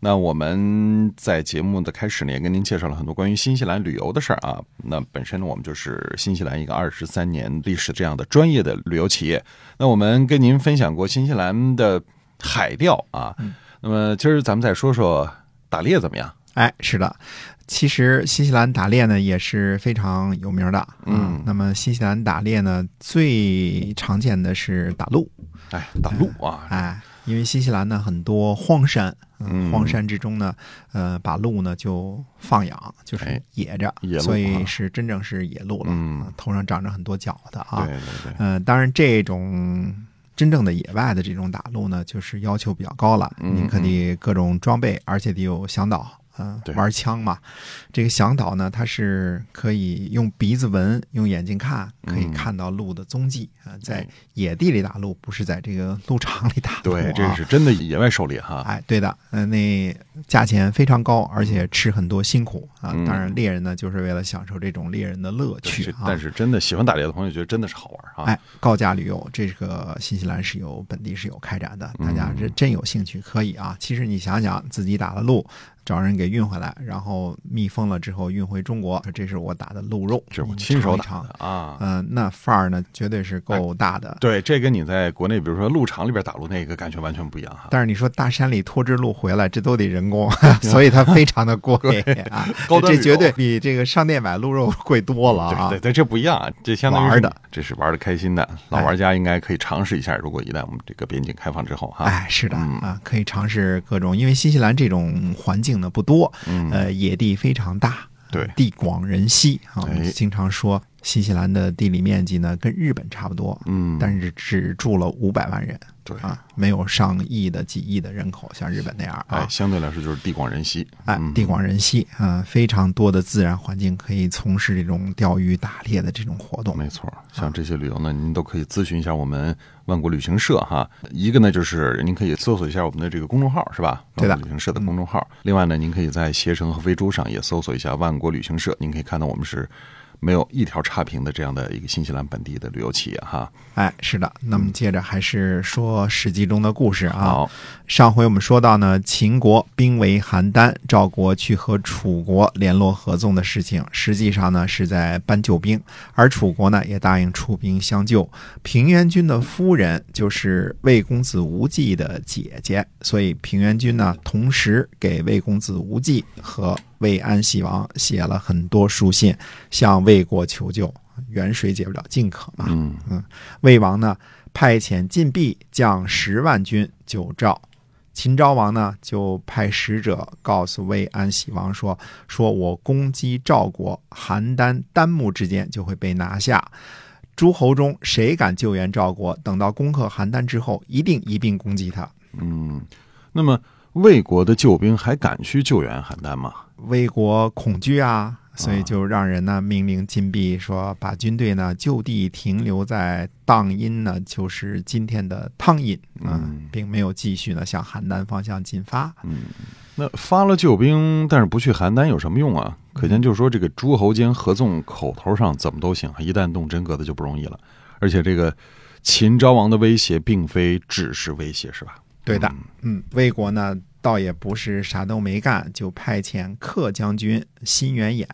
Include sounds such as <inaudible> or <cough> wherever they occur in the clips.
那我们在节目的开始呢，也跟您介绍了很多关于新西兰旅游的事儿啊。那本身呢，我们就是新西兰一个二十三年历史这样的专业的旅游企业。那我们跟您分享过新西兰的海钓啊。那么今儿咱们再说说打猎怎么样？哎，是的，其实新西兰打猎呢也是非常有名的。嗯那么新西兰打猎呢，最常见的是打鹿。哎，打鹿啊，哎，因为新西兰呢很多荒山，嗯荒山之中呢，呃，把鹿呢就放养，就是哎。野着，所以啊。是真正是野鹿了，嗯。啊头上长着很多角的啊。对对对，呃，当然这种真正的野外的这种打鹿呢，就是要求比较高了，嗯你可得各种装备，而且得有向导。嗯、对玩枪嘛，这个响导呢，它是可以用鼻子闻，用眼睛看，可以嗯看到鹿的踪迹啊、在哎野地里打鹿，不是在这个鹿场里打鹿、啊。对，这是真的野外狩猎哈。哎，对的，嗯、那价钱非常高，而且吃很多辛苦啊。嗯当然，猎人呢，就是为了享受这种猎人的乐趣啊。但是真的喜欢打猎的朋友觉得真的是好玩啊。哎，高价旅游，这个新西兰是有本地是有开展的，大家嗯这真有兴趣可以啊。其实你想想，自己打的鹿，找人给运回来，然后密封了之后运回中国，这是我打的鹿肉，这是我亲手打的啊。嗯、那范儿呢，绝对是够大的。对，这跟你在国内，比如说鹿场里边打鹿那个感觉完全不一样哈。但是你说大山里拖只鹿回来，这都得人工，<laughs> 所以它非常的贵 <laughs> 啊，高端这绝对比这个商店买鹿肉贵多了啊。对对对，这不一样啊，这相当于玩的，这是玩的开心的。老玩家应该可以尝试一下，如果一旦我们这个边境开放之后哈。哎，是的嗯啊，可以尝试各种，因为新西兰这种环境呢不多，嗯，呃，野地非常大，对地广人稀啊。我哎们经常说新西兰的地理面积呢跟日本差不多，嗯，但是只住了五百万人对，啊，没有上亿的、几亿的人口，像日本那样哎，啊。相对来说就是地广人稀。哎嗯，地广人稀啊，非常多的自然环境可以从事这种钓鱼、打猎的这种活动。没错，像这些旅游呢，您都可以咨询一下我们万国旅行社哈。一个呢，就是您可以搜索一下我们的这个公众号，是吧？对的旅行社的公众号。另外呢，您可以在携程和飞猪上也搜索一下万国旅行社，您可以看到我们是没有一条差评的这样的一个新西兰本地的旅游企业哈。哎，是的。那么接着还是说《史记》中的故事啊。好，上回我们说到呢，秦国兵围邯郸，赵国去和楚国联络合纵的事情，实际上呢是在搬救兵，而楚国呢也答应出兵相救。平原君的夫人就是魏公子无忌的姐姐，所以平原君呢同时给魏公子无忌和魏安喜王写了很多书信，向魏国求救。远水解不了近渴嘛，嗯嗯魏王呢派遣晋鄙将十万军救赵。秦昭王呢就派使者告诉魏安喜王说：“说我攻击赵国，邯郸、丹木之间就会被拿下。诸侯中谁敢救援赵国，等到攻克邯郸之后，一定一并攻击他。嗯，那么魏国的救兵还敢去救援邯郸吗？魏国恐惧啊，所以就让人呢命令禁闭说，把军队呢就地停留在荡阴呢，就是今天的汤阴啊嗯并没有继续呢向邯郸方向进发。嗯那发了救兵，但是不去邯郸有什么用啊？可见就是说，这个诸侯间合纵，口头上怎么都行，一旦动真格的就不容易了。而且这个秦昭王的威胁，并非只是威胁，是吧？对的，嗯，魏国呢倒也不是啥都没干，就派遣客将军辛元衍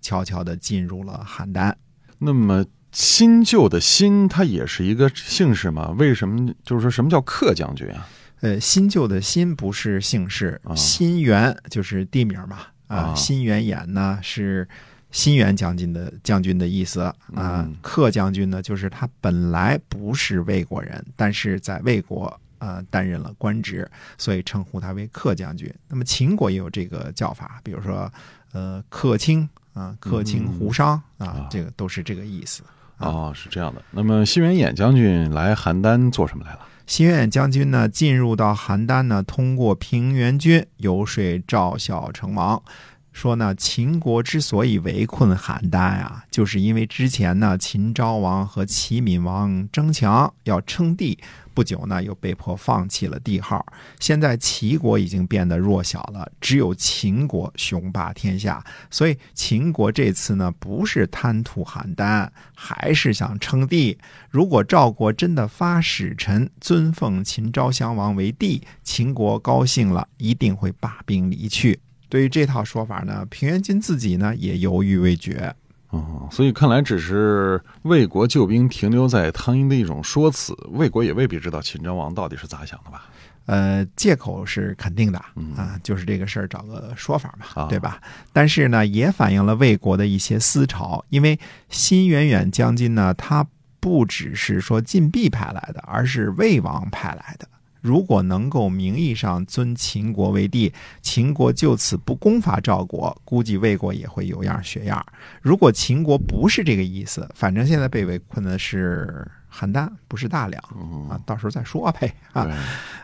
悄悄地进入了邯郸。那么新旧的新，它也是一个姓氏吗？为什么？就是说什么叫客将军啊？呃，新旧的新不是姓氏，啊新元就是地名嘛。啊，啊辛元衍呢是新元将军的将军的意思啊。嗯客将军呢，就是他本来不是魏国人，但是在魏国呃担任了官职，所以称呼他为客将军。那么秦国也有这个叫法，比如说呃客卿啊，客卿胡商啊啊，这个都是这个意思。啊哦，是这样的。那么辛元衍将军来邯郸做什么来了？辛远将军呢，进入到邯郸呢，通过平原君游说赵孝成王，说呢，秦国之所以围困邯郸啊，就是因为之前呢，秦昭王和齐闵王争强要称帝，不久呢又被迫放弃了帝号。现在齐国已经变得弱小了，只有秦国雄霸天下。所以秦国这次呢，不是贪图邯郸，还是想称帝。如果赵国真的发使臣尊奉秦昭襄王为帝，秦国高兴了，一定会罢兵离去。对于这套说法呢，平原君自己呢也犹豫未决。哦，所以看来只是魏国救兵停留在汤阴的一种说辞，魏国也未必知道秦昭王到底是咋想的吧？呃，借口是肯定的啊，就是这个事儿找个说法嘛，对吧？但是呢，也反映了魏国的一些思潮，因为新远远将军呢，他不只是说晋鄙派来的，而是魏王派来的。如果能够名义上尊秦国为帝，秦国就此不攻伐赵国，估计魏国也会有样学样。如果秦国不是这个意思，反正现在被围困的是邯郸，不是大梁啊，到时候再说呗啊。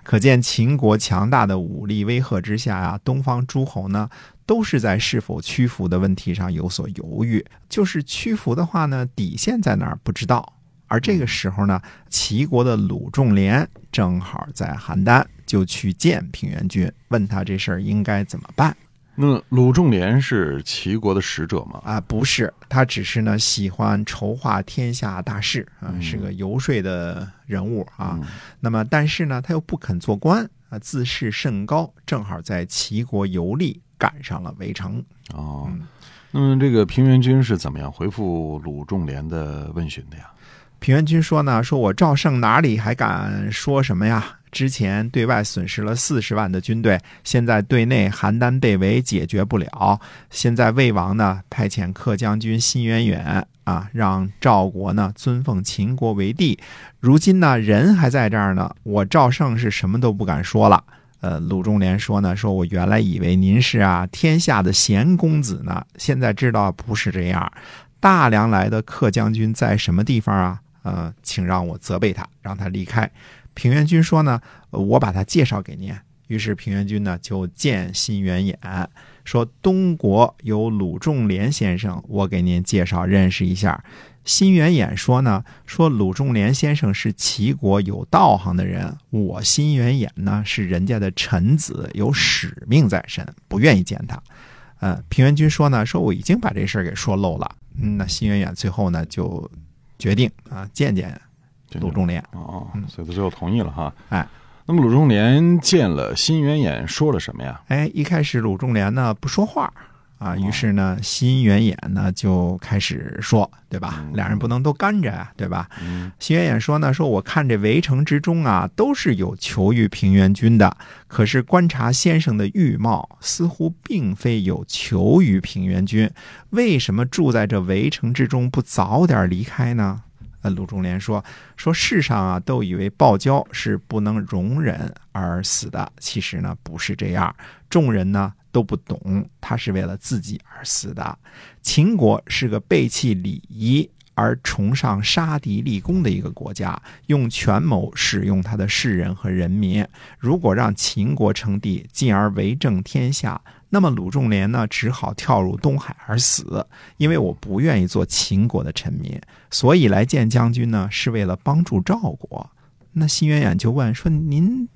可见秦国强大的武力威吓之下呀，东方诸侯呢都是在是否屈服的问题上有所犹豫。就是屈服的话呢，底线在哪儿不知道。而这个时候呢，齐国的鲁仲连正好在邯郸，就去见平原君，问他这事儿应该怎么办。那鲁仲连是齐国的使者吗？啊，不是，他只是呢喜欢筹划天下大事啊，是个游说的人物啊。那么，但是呢，他又不肯做官啊，自视甚高，正好在齐国游历，赶上了围城。哦，那么这个平原君是怎么样回复鲁仲连的问询的呀？平原君说呢，说我赵胜哪里还敢说什么呀？之前对外损失了四十万的军队，现在对内邯郸被围，解决不了。现在魏王呢，派遣客将军辛远远啊，让赵国呢尊奉秦国为帝。如今呢，人还在这儿呢，我赵胜是什么都不敢说了。呃，鲁仲连说呢，说我原来以为您是啊天下的贤公子呢，现在知道不是这样。大梁来的客将军在什么地方啊？呃，请让我责备他，让他离开。平原君说呢，我把他介绍给您。于是平原君呢就见辛元衍，说东国有鲁仲连先生，我给您介绍认识一下。辛元衍说呢，说鲁仲连先生是齐国有道行的人，我辛元衍呢是人家的臣子，有使命在身，不愿意见他。呃，平原君说呢，说我已经把这事儿给说漏了。嗯，那辛元衍最后呢就。决定啊，见见鲁仲连。哦，所以他最后同意了哈。哎，那么鲁仲连见了辛远眼，说了什么呀？哎，一开始鲁仲连呢不说话啊，于是呢新元演呢就开始说，对吧？两人不能都干着啊，对吧？新元演说呢，说我看这围城之中啊，都是有求于平原君的，可是观察先生的玉貌，似乎并非有求于平原君。为什么住在这围城之中不早点离开呢？呃，鲁仲连说说世上啊，都以为暴交是不能容忍而死的，其实呢不是这样。众人呢都不懂，他是为了自己而死的。秦国是个背弃礼仪而崇尚杀敌立功的一个国家，用权谋使用他的士人和人民。如果让秦国称帝，进而为政天下。那么鲁仲连呢，只好跳入东海而死，因为我不愿意做秦国的臣民，所以来见将军呢，是为了帮助赵国。那辛远远就问说：“您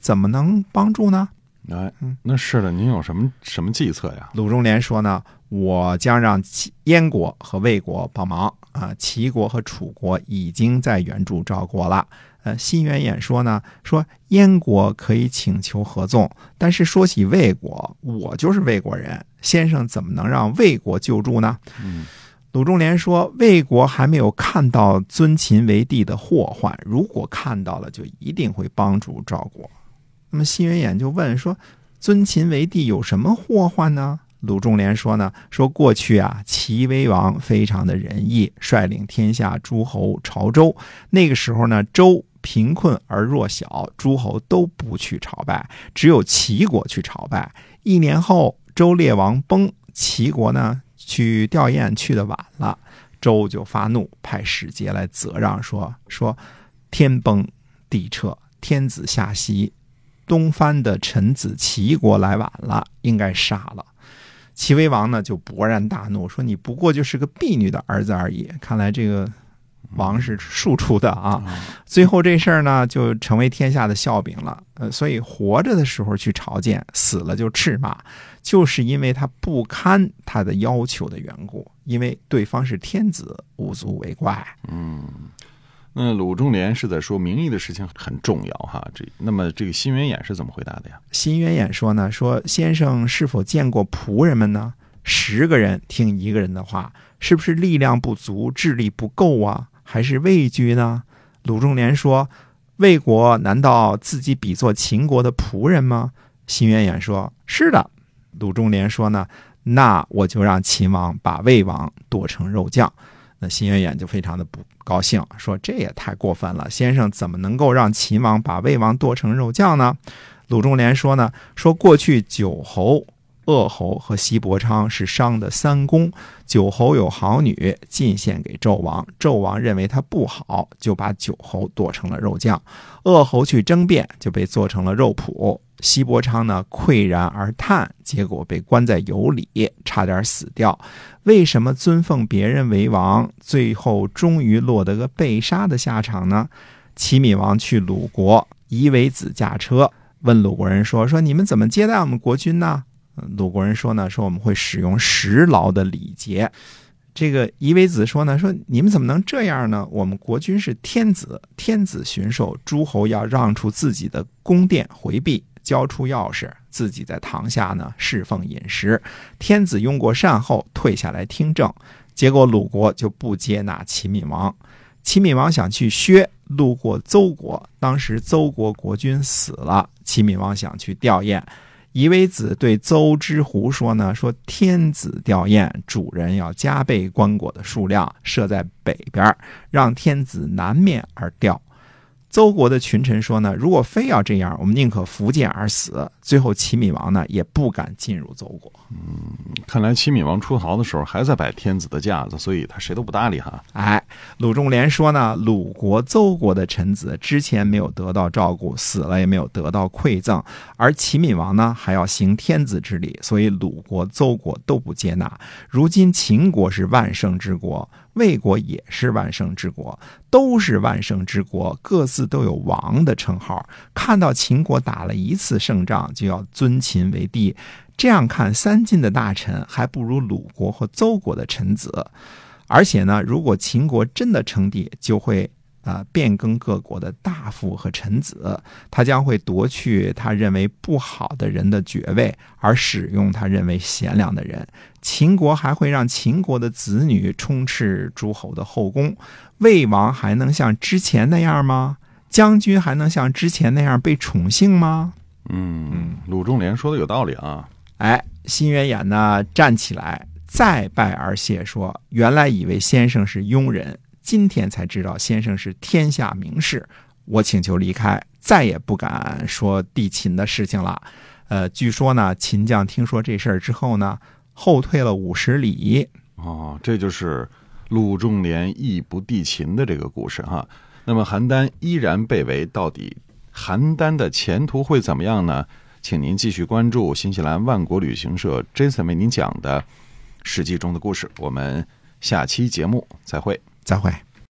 怎么能帮助呢？”哎，那是的，您有什么什么计策呀？鲁仲连说呢：“我将让燕国和魏国帮忙啊，齐国和楚国已经在援助赵国了。”呃，辛元衍说呢，说燕国可以请求合纵，但是说起魏国，我就是魏国人，先生怎么能让魏国救助呢？嗯，鲁仲连说，魏国还没有看到尊秦为帝的祸患，如果看到了，就一定会帮助赵国。那么辛远演就问说，尊秦为帝有什么祸患呢？鲁仲连说呢，说过去啊，齐威王非常的仁义，率领天下诸侯朝周，那个时候呢，周。贫困而弱小，诸侯都不去朝拜，只有齐国去朝拜。一年后，周烈王崩，齐国呢去吊唁去的晚了，周就发怒，派使节来责让，说说天崩地撤，天子下席，东藩的臣子齐国来晚了，应该杀了。齐威王呢就勃然大怒，说：“你不过就是个婢女的儿子而已。”看来这个王是庶出的啊。最后这事儿呢，就成为天下的笑柄了。呃，所以活着的时候去朝见，死了就斥骂，就是因为他不堪他的要求的缘故，因为对方是天子，无足为怪。嗯，那鲁仲连是在说名义的事情很重要哈。这那么这个辛元衍是怎么回答的呀？辛元衍说呢，说先生是否见过仆人们呢？十个人听一个人的话，是不是力量不足、智力不够啊？还是畏惧呢？鲁仲连说。魏国难道自己比作秦国的仆人吗？辛元衍说：“是的。”鲁仲连说：“呢，那我就让秦王把魏王剁成肉酱。”那新元衍就非常的不高兴，说：“这也太过分了，先生怎么能够让秦王把魏王剁成肉酱呢？”鲁仲连说：“呢，说过去九侯。”鄂侯和西伯昌是商的三公，九侯有好女进献给纣王，纣王认为他不好，就把九侯剁成了肉酱。鄂侯去争辩，就被做成了肉脯。西伯昌呢，喟然而叹，结果被关在油里，差点死掉。为什么尊奉别人为王，最后终于落得个被杀的下场呢？齐闵王去鲁国，夷为子驾车，问鲁国人说：“说你们怎么接待我们国君呢？”鲁国人说呢，说我们会使用食劳的礼节。这个夷为子说呢，说你们怎么能这样呢？我们国君是天子，天子巡狩，诸侯要让出自己的宫殿回避，交出钥匙，自己在堂下呢侍奉饮食。天子用过膳后退下来听政，结果鲁国就不接纳齐闵王。齐闵王想去薛，路过邹国，当时邹国国君死了，齐闵王想去吊唁。夷为子对邹之狐说呢：“说天子吊唁，主人要加倍棺椁的数量，设在北边，让天子南面而吊。”邹国的群臣说呢：“如果非要这样，我们宁可伏剑而死。”最后，齐闵王呢也不敢进入邹国。嗯，看来齐闵王出逃的时候还在摆天子的架子，所以他谁都不搭理哈。哎，鲁仲连说呢：“鲁国、邹国的臣子之前没有得到照顾，死了也没有得到馈赠，而齐闵王呢还要行天子之礼，所以鲁国、邹国都不接纳。如今秦国是万圣之国。”魏国也是万圣之国，都是万圣之国，各自都有王的称号。看到秦国打了一次胜仗，就要尊秦为帝。这样看，三晋的大臣还不如鲁国和邹国的臣子。而且呢，如果秦国真的称帝，就会。啊，变更各国的大夫和臣子，他将会夺去他认为不好的人的爵位，而使用他认为贤良的人。秦国还会让秦国的子女充斥诸侯的后宫，魏王还能像之前那样吗？将军还能像之前那样被宠幸吗？嗯，鲁仲连说的有道理啊。哎，辛元衍呢，站起来再拜而谢，说：“原来以为先生是庸人。”今天才知道先生是天下名士，我请求离开，再也不敢说地秦的事情了。呃，据说呢，秦将听说这事儿之后呢，后退了五十里。哦，这就是鲁仲连义不地秦的这个故事哈。那么邯郸依然被围，到底邯郸的前途会怎么样呢？请您继续关注新西兰万国旅行社 Jason 为您讲的《史记》中的故事。我们下期节目再会。再会。